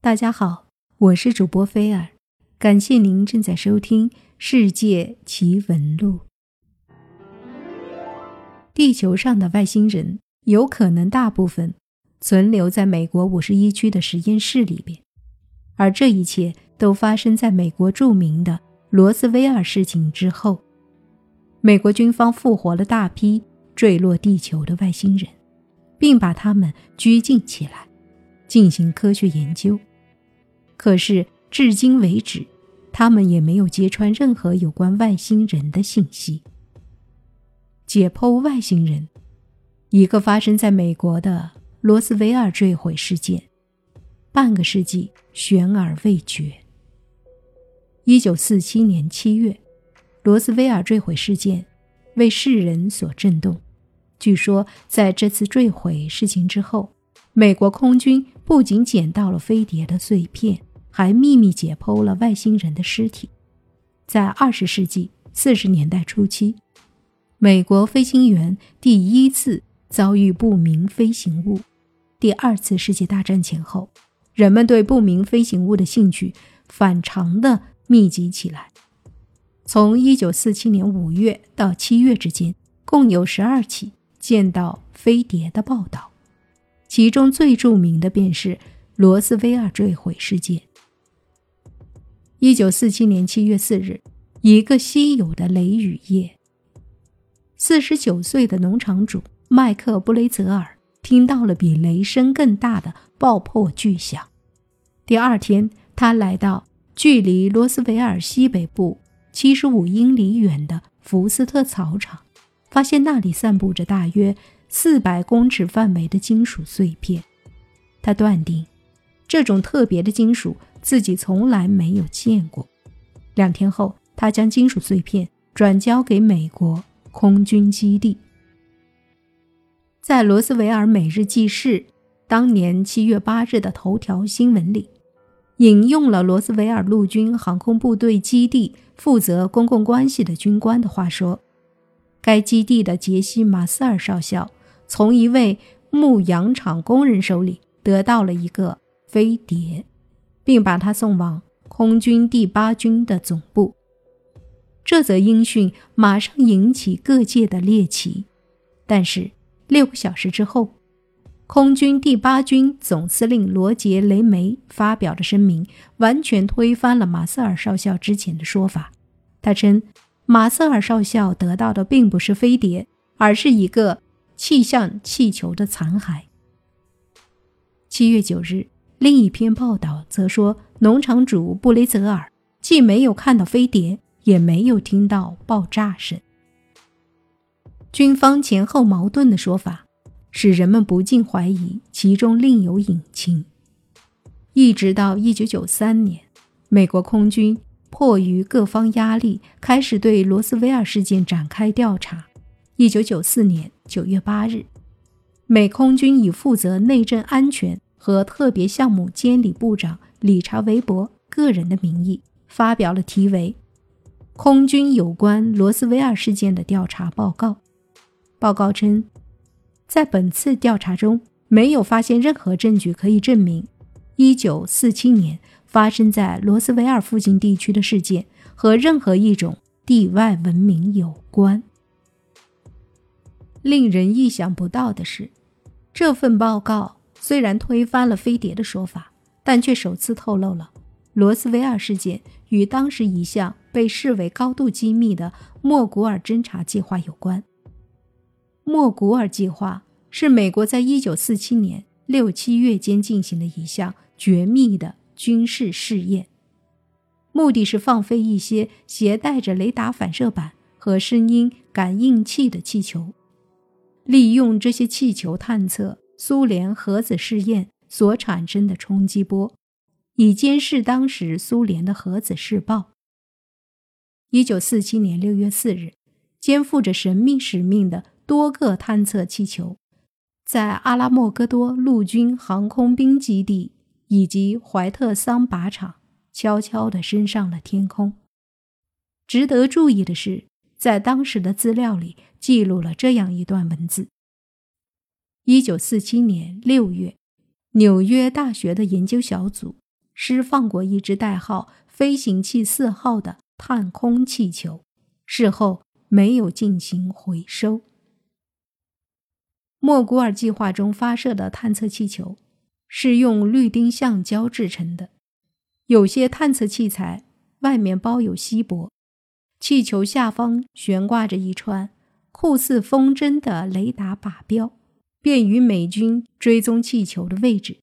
大家好，我是主播菲尔，感谢您正在收听《世界奇闻录》。地球上的外星人有可能大部分存留在美国五十一区的实验室里边，而这一切都发生在美国著名的罗斯威尔事情之后。美国军方复活了大批坠落地球的外星人，并把他们拘禁起来，进行科学研究。可是至今为止，他们也没有揭穿任何有关外星人的信息。解剖外星人，一个发生在美国的罗斯威尔坠毁事件，半个世纪悬而未决。一九四七年七月。罗斯威尔坠毁事件为世人所震动。据说，在这次坠毁事情之后，美国空军不仅捡到了飞碟的碎片，还秘密解剖了外星人的尸体。在二十世纪四十年代初期，美国飞行员第一次遭遇不明飞行物。第二次世界大战前后，人们对不明飞行物的兴趣反常的密集起来。从一九四七年五月到七月之间，共有十二起见到飞碟的报道，其中最著名的便是罗斯威尔坠毁事件。一九四七年七月四日，一个稀有的雷雨夜，四十九岁的农场主麦克布雷泽尔听到了比雷声更大的爆破巨响。第二天，他来到距离罗斯维尔西北部。七十五英里远的福斯特草场，发现那里散布着大约四百公尺范围的金属碎片。他断定，这种特别的金属自己从来没有见过。两天后，他将金属碎片转交给美国空军基地。在罗斯维尔每日记事当年七月八日的头条新闻里。引用了罗斯维尔陆军航空部队基地负责公共关系的军官的话说：“该基地的杰西·马斯尔少校从一位牧羊场工人手里得到了一个飞碟，并把他送往空军第八军的总部。这则音讯马上引起各界的猎奇，但是六个小时之后。”空军第八军总司令罗杰·雷梅发表的声明，完全推翻了马瑟尔少校之前的说法。他称，马瑟尔少校得到的并不是飞碟，而是一个气象气球的残骸。七月九日，另一篇报道则说，农场主布雷泽尔既没有看到飞碟，也没有听到爆炸声。军方前后矛盾的说法。使人们不禁怀疑其中另有隐情。一直到1993年，美国空军迫于各方压力，开始对罗斯威尔事件展开调查。1994年9月8日，美空军以负责内政安全和特别项目监理部长理查·韦伯个人的名义，发表了题为《空军有关罗斯威尔事件的调查报告》。报告称。在本次调查中，没有发现任何证据可以证明1947年发生在罗斯维尔附近地区的事件和任何一种地外文明有关。令人意想不到的是，这份报告虽然推翻了飞碟的说法，但却首次透露了罗斯维尔事件与当时一项被视为高度机密的莫古尔侦察计划有关。莫古尔计划是美国在一九四七年六七月间进行的一项绝密的军事试验，目的是放飞一些携带着雷达反射板和声音感应器的气球，利用这些气球探测苏联核子试验所产生的冲击波，以监视当时苏联的核子试爆。一九四七年六月四日，肩负着神秘使命的。多个探测气球在阿拉莫戈多陆军航空兵基地以及怀特桑靶场悄悄地升上了天空。值得注意的是，在当时的资料里记录了这样一段文字：一九四七年六月，纽约大学的研究小组释放过一只代号“飞行器四号”的探空气球，事后没有进行回收。莫古尔计划中发射的探测气球是用氯丁橡胶制成的，有些探测器材外面包有锡箔，气球下方悬挂着一串酷似风筝的雷达靶标，便于美军追踪气球的位置。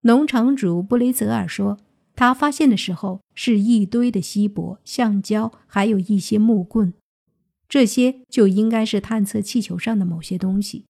农场主布雷泽尔说，他发现的时候是一堆的锡箔、橡胶，还有一些木棍，这些就应该是探测气球上的某些东西。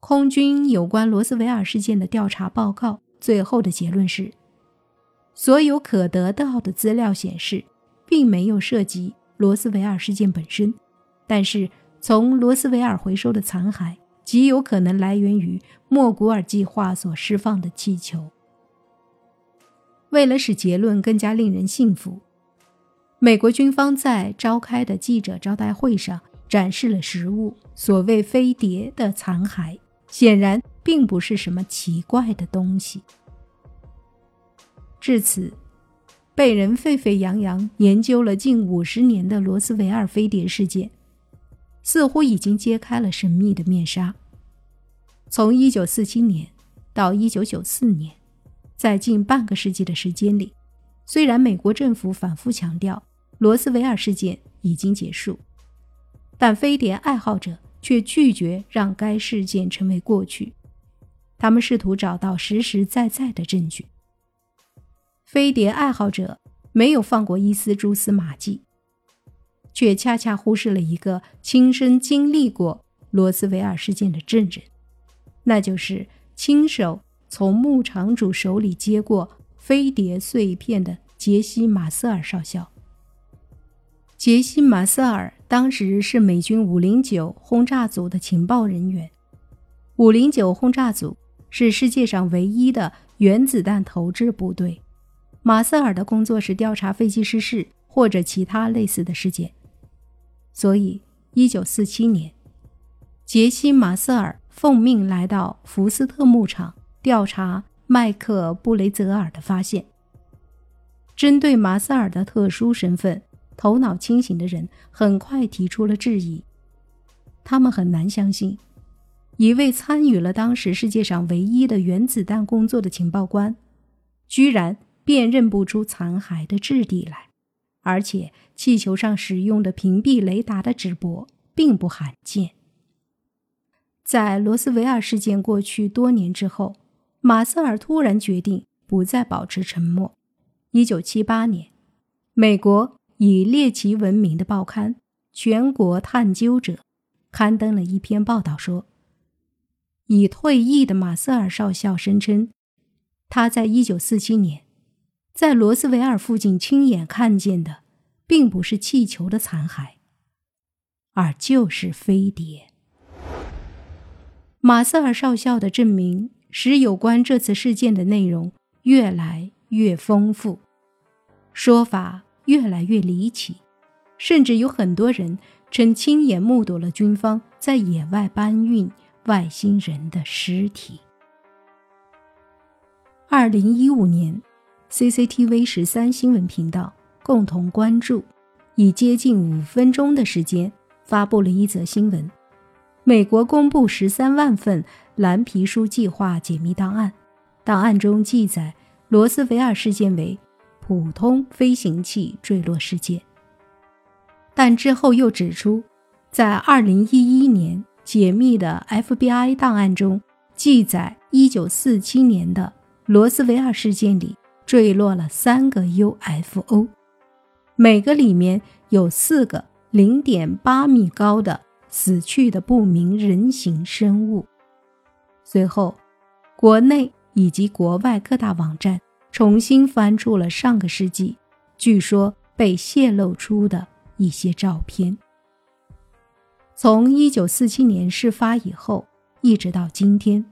空军有关罗斯维尔事件的调查报告最后的结论是：所有可得到的资料显示，并没有涉及罗斯维尔事件本身，但是从罗斯维尔回收的残骸极有可能来源于莫古尔计划所释放的气球。为了使结论更加令人信服，美国军方在召开的记者招待会上展示了实物，所谓飞碟的残骸。显然并不是什么奇怪的东西。至此，被人沸沸扬扬研究了近五十年的罗斯维尔飞碟事件，似乎已经揭开了神秘的面纱。从1947年到1994年，在近半个世纪的时间里，虽然美国政府反复强调罗斯维尔事件已经结束，但飞碟爱好者。却拒绝让该事件成为过去。他们试图找到实实在在的证据。飞碟爱好者没有放过一丝蛛丝马迹，却恰恰忽视了一个亲身经历过罗斯维尔事件的证人，那就是亲手从牧场主手里接过飞碟碎片的杰西·马瑟尔少校。杰西·马瑟尔当时是美军509轰炸组的情报人员。509轰炸组是世界上唯一的原子弹投掷部队。马瑟尔的工作是调查飞机失事或者其他类似的事件。所以，1947年，杰西·马瑟尔奉命来到福斯特牧场调查麦克·布雷泽尔的发现。针对马瑟尔的特殊身份。头脑清醒的人很快提出了质疑，他们很难相信，一位参与了当时世界上唯一的原子弹工作的情报官，居然辨认不出残骸的质地来，而且气球上使用的屏蔽雷达的直播并不罕见。在罗斯维尔事件过去多年之后，马瑟尔突然决定不再保持沉默。一九七八年，美国。以猎奇闻名的报刊《全国探究者》刊登了一篇报道，说，已退役的马瑟尔少校声称，他在1947年在罗斯维尔附近亲眼看见的，并不是气球的残骸，而就是飞碟。马瑟尔少校的证明使有关这次事件的内容越来越丰富，说法。越来越离奇，甚至有很多人称亲眼目睹了军方在野外搬运外星人的尸体。二零一五年，CCTV 十三新闻频道共同关注，以接近五分钟的时间发布了一则新闻：美国公布十三万份蓝皮书计划解密档案，档案中记载罗斯维尔事件为。普通飞行器坠落事件，但之后又指出，在2011年解密的 FBI 档案中，记载1947年的罗斯维尔事件里坠落了三个 UFO，每个里面有四个0.8米高的死去的不明人形生物。随后，国内以及国外各大网站。重新翻出了上个世纪，据说被泄露出的一些照片。从一九四七年事发以后，一直到今天，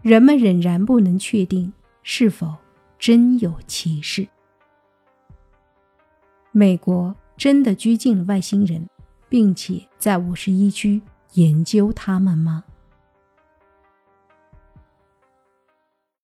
人们仍然不能确定是否真有其事。美国真的拘禁了外星人，并且在五十一区研究他们吗？